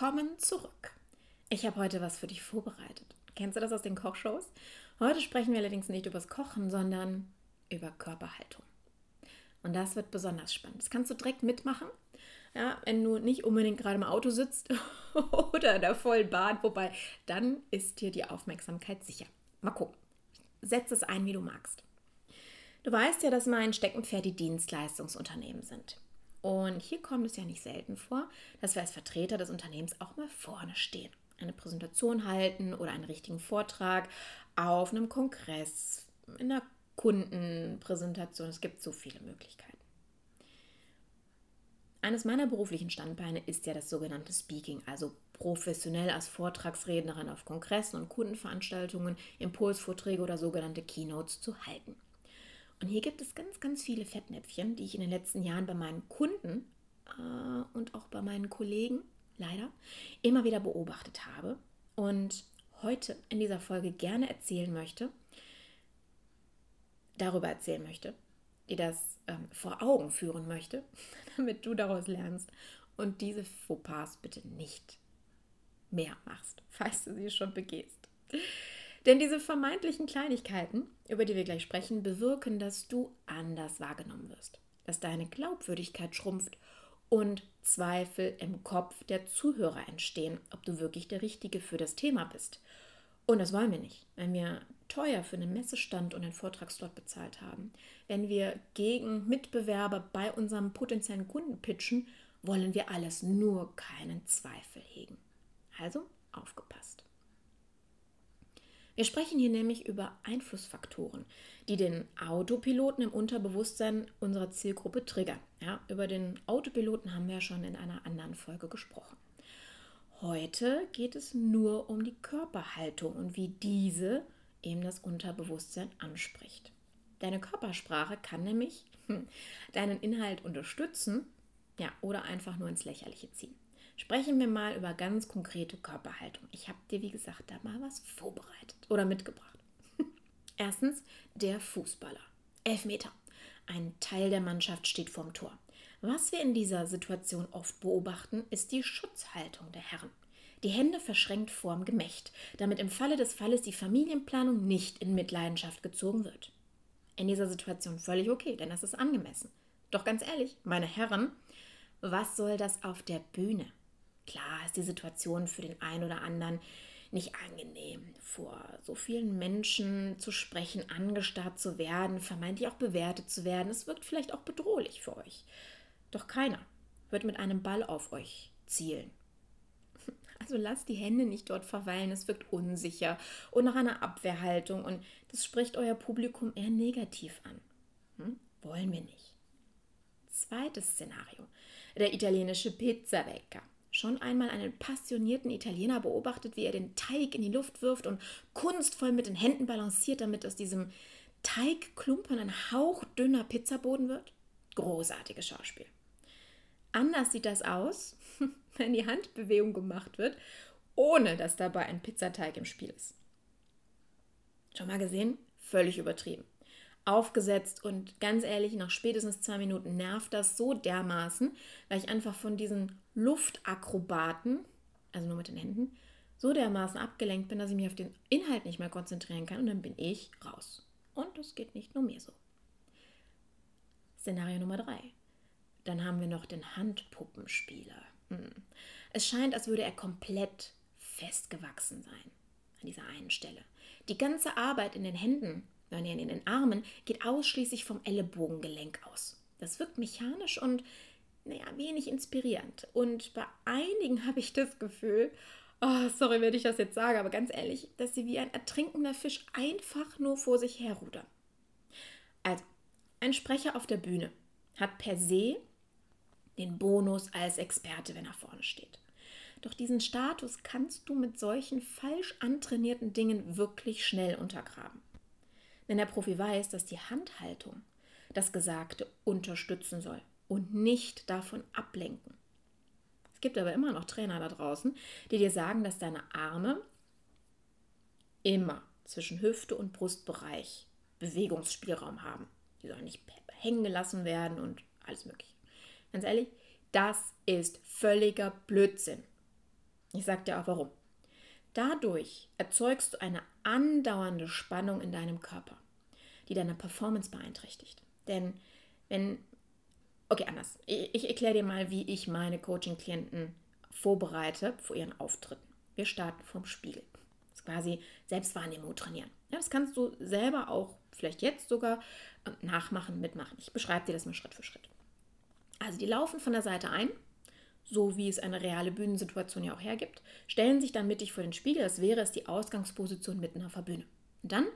Willkommen zurück. Ich habe heute was für dich vorbereitet. Kennst du das aus den Kochshows? Heute sprechen wir allerdings nicht über das Kochen, sondern über Körperhaltung. Und das wird besonders spannend. Das kannst du direkt mitmachen, ja, wenn du nicht unbedingt gerade im Auto sitzt oder in der vollen Bahn, wobei dann ist dir die Aufmerksamkeit sicher. Mal gucken. Setz es ein, wie du magst. Du weißt ja, dass mein Steckenpferd die Dienstleistungsunternehmen sind. Und hier kommt es ja nicht selten vor, dass wir als Vertreter des Unternehmens auch mal vorne stehen, eine Präsentation halten oder einen richtigen Vortrag auf einem Kongress, in einer Kundenpräsentation. Es gibt so viele Möglichkeiten. Eines meiner beruflichen Standbeine ist ja das sogenannte Speaking, also professionell als Vortragsrednerin auf Kongressen und Kundenveranstaltungen Impulsvorträge oder sogenannte Keynotes zu halten. Und hier gibt es ganz, ganz viele Fettnäpfchen, die ich in den letzten Jahren bei meinen Kunden äh, und auch bei meinen Kollegen leider immer wieder beobachtet habe und heute in dieser Folge gerne erzählen möchte, darüber erzählen möchte, dir das ähm, vor Augen führen möchte, damit du daraus lernst und diese Fauxpas bitte nicht mehr machst, falls du sie schon begehst. Denn diese vermeintlichen Kleinigkeiten, über die wir gleich sprechen, bewirken, dass du anders wahrgenommen wirst, dass deine Glaubwürdigkeit schrumpft und Zweifel im Kopf der Zuhörer entstehen, ob du wirklich der Richtige für das Thema bist. Und das wollen wir nicht, wenn wir teuer für einen Messestand und einen Vortragsslot bezahlt haben. Wenn wir gegen Mitbewerber bei unserem potenziellen Kunden pitchen, wollen wir alles nur keinen Zweifel hegen. Also aufgepasst. Wir sprechen hier nämlich über Einflussfaktoren, die den Autopiloten im Unterbewusstsein unserer Zielgruppe triggern. Ja, über den Autopiloten haben wir ja schon in einer anderen Folge gesprochen. Heute geht es nur um die Körperhaltung und wie diese eben das Unterbewusstsein anspricht. Deine Körpersprache kann nämlich hm, deinen Inhalt unterstützen ja, oder einfach nur ins Lächerliche ziehen. Sprechen wir mal über ganz konkrete Körperhaltung. Ich habe dir, wie gesagt, da mal was vorbereitet oder mitgebracht. Erstens der Fußballer. Elf Meter. Ein Teil der Mannschaft steht vorm Tor. Was wir in dieser Situation oft beobachten, ist die Schutzhaltung der Herren. Die Hände verschränkt vorm Gemächt, damit im Falle des Falles die Familienplanung nicht in Mitleidenschaft gezogen wird. In dieser Situation völlig okay, denn das ist angemessen. Doch ganz ehrlich, meine Herren, was soll das auf der Bühne? Klar ist die Situation für den einen oder anderen nicht angenehm, vor so vielen Menschen zu sprechen, angestarrt zu werden, vermeintlich auch bewertet zu werden. Es wirkt vielleicht auch bedrohlich für euch. Doch keiner wird mit einem Ball auf euch zielen. Also lasst die Hände nicht dort verweilen, es wirkt unsicher und nach einer Abwehrhaltung und das spricht euer Publikum eher negativ an. Hm? Wollen wir nicht. Zweites Szenario. Der italienische Pizzabäcker schon einmal einen passionierten Italiener beobachtet, wie er den Teig in die Luft wirft und kunstvoll mit den Händen balanciert, damit aus diesem Teigklumpen ein hauchdünner Pizzaboden wird? Großartiges Schauspiel. Anders sieht das aus, wenn die Handbewegung gemacht wird, ohne dass dabei ein Pizzateig im Spiel ist. Schon mal gesehen? Völlig übertrieben aufgesetzt und ganz ehrlich, nach spätestens zwei Minuten nervt das so dermaßen, weil ich einfach von diesen Luftakrobaten, also nur mit den Händen, so dermaßen abgelenkt bin, dass ich mich auf den Inhalt nicht mehr konzentrieren kann und dann bin ich raus. Und das geht nicht nur mir so. Szenario Nummer drei. Dann haben wir noch den Handpuppenspieler. Hm. Es scheint, als würde er komplett festgewachsen sein an dieser einen Stelle. Die ganze Arbeit in den Händen nein, in den Armen, geht ausschließlich vom Ellenbogengelenk aus. Das wirkt mechanisch und naja, wenig inspirierend. Und bei einigen habe ich das Gefühl, oh, sorry, wenn ich das jetzt sage, aber ganz ehrlich, dass sie wie ein ertrinkender Fisch einfach nur vor sich herrudern. Also, ein Sprecher auf der Bühne hat per se den Bonus als Experte, wenn er vorne steht. Doch diesen Status kannst du mit solchen falsch antrainierten Dingen wirklich schnell untergraben. Denn der Profi weiß, dass die Handhaltung das Gesagte unterstützen soll und nicht davon ablenken. Es gibt aber immer noch Trainer da draußen, die dir sagen, dass deine Arme immer zwischen Hüfte und Brustbereich Bewegungsspielraum haben. Die sollen nicht hängen gelassen werden und alles Mögliche. Ganz ehrlich, das ist völliger Blödsinn. Ich sage dir auch warum. Dadurch erzeugst du eine andauernde Spannung in deinem Körper, die deine Performance beeinträchtigt. Denn wenn, okay, anders. Ich, ich erkläre dir mal, wie ich meine Coaching-Klienten vorbereite vor ihren Auftritten. Wir starten vom Spiegel. Das ist quasi Selbstwahrnehmung trainieren. Ja, das kannst du selber auch vielleicht jetzt sogar ähm, nachmachen, mitmachen. Ich beschreibe dir das mal Schritt für Schritt. Also die laufen von der Seite ein, so wie es eine reale Bühnensituation ja auch hergibt, stellen sich dann mittig vor den Spiegel, als wäre es die Ausgangsposition mitten auf der Bühne. Und dann,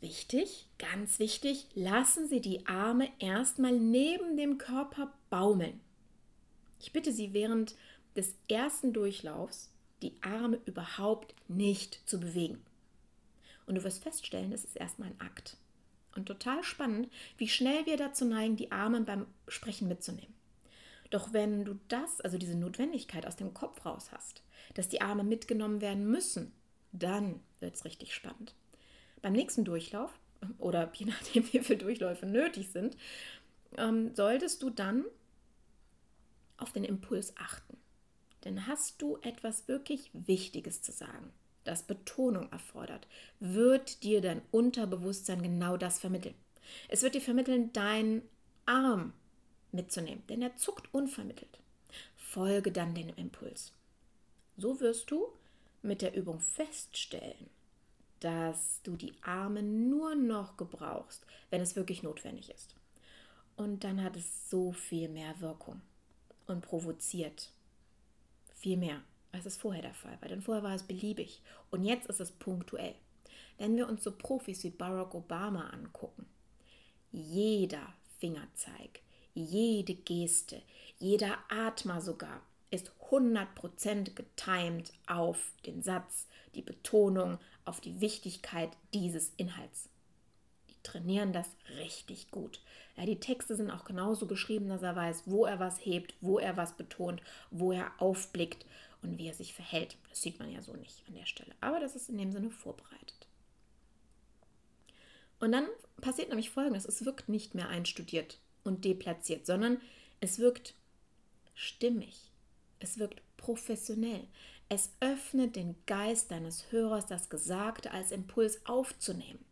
wichtig, ganz wichtig, lassen Sie die Arme erstmal neben dem Körper baumeln. Ich bitte Sie während des ersten Durchlaufs die Arme überhaupt nicht zu bewegen. Und du wirst feststellen, das ist erstmal ein Akt. Und total spannend, wie schnell wir dazu neigen, die Arme beim Sprechen mitzunehmen. Doch wenn du das, also diese Notwendigkeit aus dem Kopf raus hast, dass die Arme mitgenommen werden müssen, dann wird es richtig spannend. Beim nächsten Durchlauf, oder je nachdem, wie viele Durchläufe nötig sind, ähm, solltest du dann auf den Impuls achten. Denn hast du etwas wirklich Wichtiges zu sagen, das Betonung erfordert, wird dir dein Unterbewusstsein genau das vermitteln. Es wird dir vermitteln, dein Arm mitzunehmen, denn er zuckt unvermittelt. Folge dann dem Impuls. So wirst du mit der Übung feststellen, dass du die Arme nur noch gebrauchst, wenn es wirklich notwendig ist. Und dann hat es so viel mehr Wirkung und provoziert viel mehr, als es vorher der Fall war. Denn vorher war es beliebig und jetzt ist es punktuell. Wenn wir uns so Profis wie Barack Obama angucken, jeder Fingerzeig, jede Geste, jeder Atmer sogar ist 100% getimed auf den Satz, die Betonung, auf die Wichtigkeit dieses Inhalts. Die trainieren das richtig gut. Ja, die Texte sind auch genauso geschrieben, dass er weiß, wo er was hebt, wo er was betont, wo er aufblickt und wie er sich verhält. Das sieht man ja so nicht an der Stelle. Aber das ist in dem Sinne vorbereitet. Und dann passiert nämlich Folgendes. Es wirkt nicht mehr einstudiert und deplatziert, sondern es wirkt stimmig. Es wirkt professionell. Es öffnet den Geist deines Hörers, das Gesagte als Impuls aufzunehmen.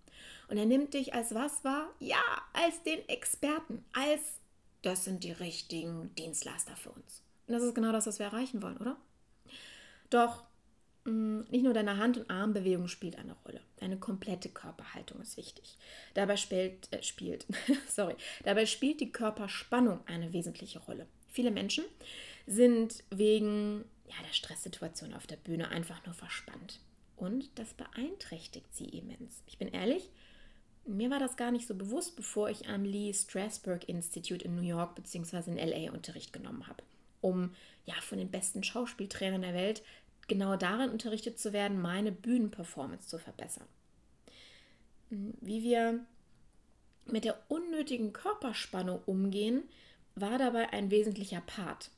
Und er nimmt dich als was wahr? Ja, als den Experten, als das sind die richtigen Dienstleister für uns. Und das ist genau das, was wir erreichen wollen, oder? Doch Mm, nicht nur deine Hand- und Armbewegung spielt eine Rolle. Deine komplette Körperhaltung ist wichtig. Dabei spielt, äh, spielt, sorry, dabei spielt die Körperspannung eine wesentliche Rolle. Viele Menschen sind wegen ja, der Stresssituation auf der Bühne einfach nur verspannt. Und das beeinträchtigt sie immens. Ich bin ehrlich, mir war das gar nicht so bewusst, bevor ich am Lee Strasberg Institute in New York bzw. in LA Unterricht genommen habe, um ja von den besten Schauspieltrainern der Welt genau darin unterrichtet zu werden, meine Bühnenperformance zu verbessern. Wie wir mit der unnötigen Körperspannung umgehen, war dabei ein wesentlicher Part.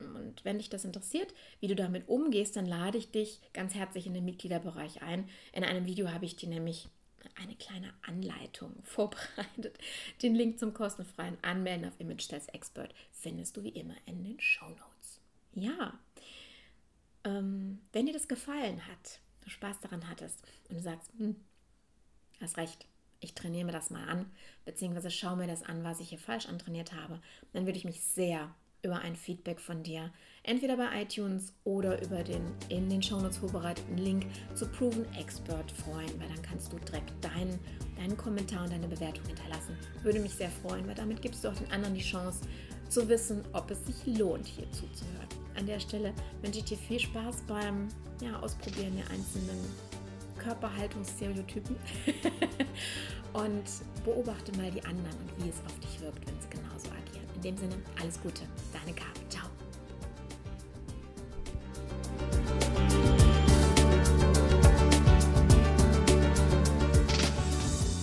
Und wenn dich das interessiert, wie du damit umgehst, dann lade ich dich ganz herzlich in den Mitgliederbereich ein. In einem Video habe ich dir nämlich eine kleine Anleitung vorbereitet. Den Link zum kostenfreien Anmelden auf Image Styles Expert findest du wie immer in den Show Notes. Ja, ähm, wenn dir das gefallen hat, du Spaß daran hattest und du sagst, hm, hast recht, ich trainiere mir das mal an, beziehungsweise schaue mir das an, was ich hier falsch antrainiert habe, dann würde ich mich sehr über ein Feedback von dir, entweder bei iTunes oder über den in den Shownotes vorbereiteten Link zu Proven Expert freuen, weil dann kannst du direkt deinen, deinen Kommentar und deine Bewertung hinterlassen. Würde mich sehr freuen, weil damit gibst du auch den anderen die Chance zu wissen, ob es sich lohnt, hier zuzuhören an der Stelle wünsche ich dir viel Spaß beim ja, Ausprobieren der einzelnen Körperhaltungsstereotypen und beobachte mal die anderen und wie es auf dich wirkt, wenn sie genauso agieren. In dem Sinne, alles Gute, deine Caro.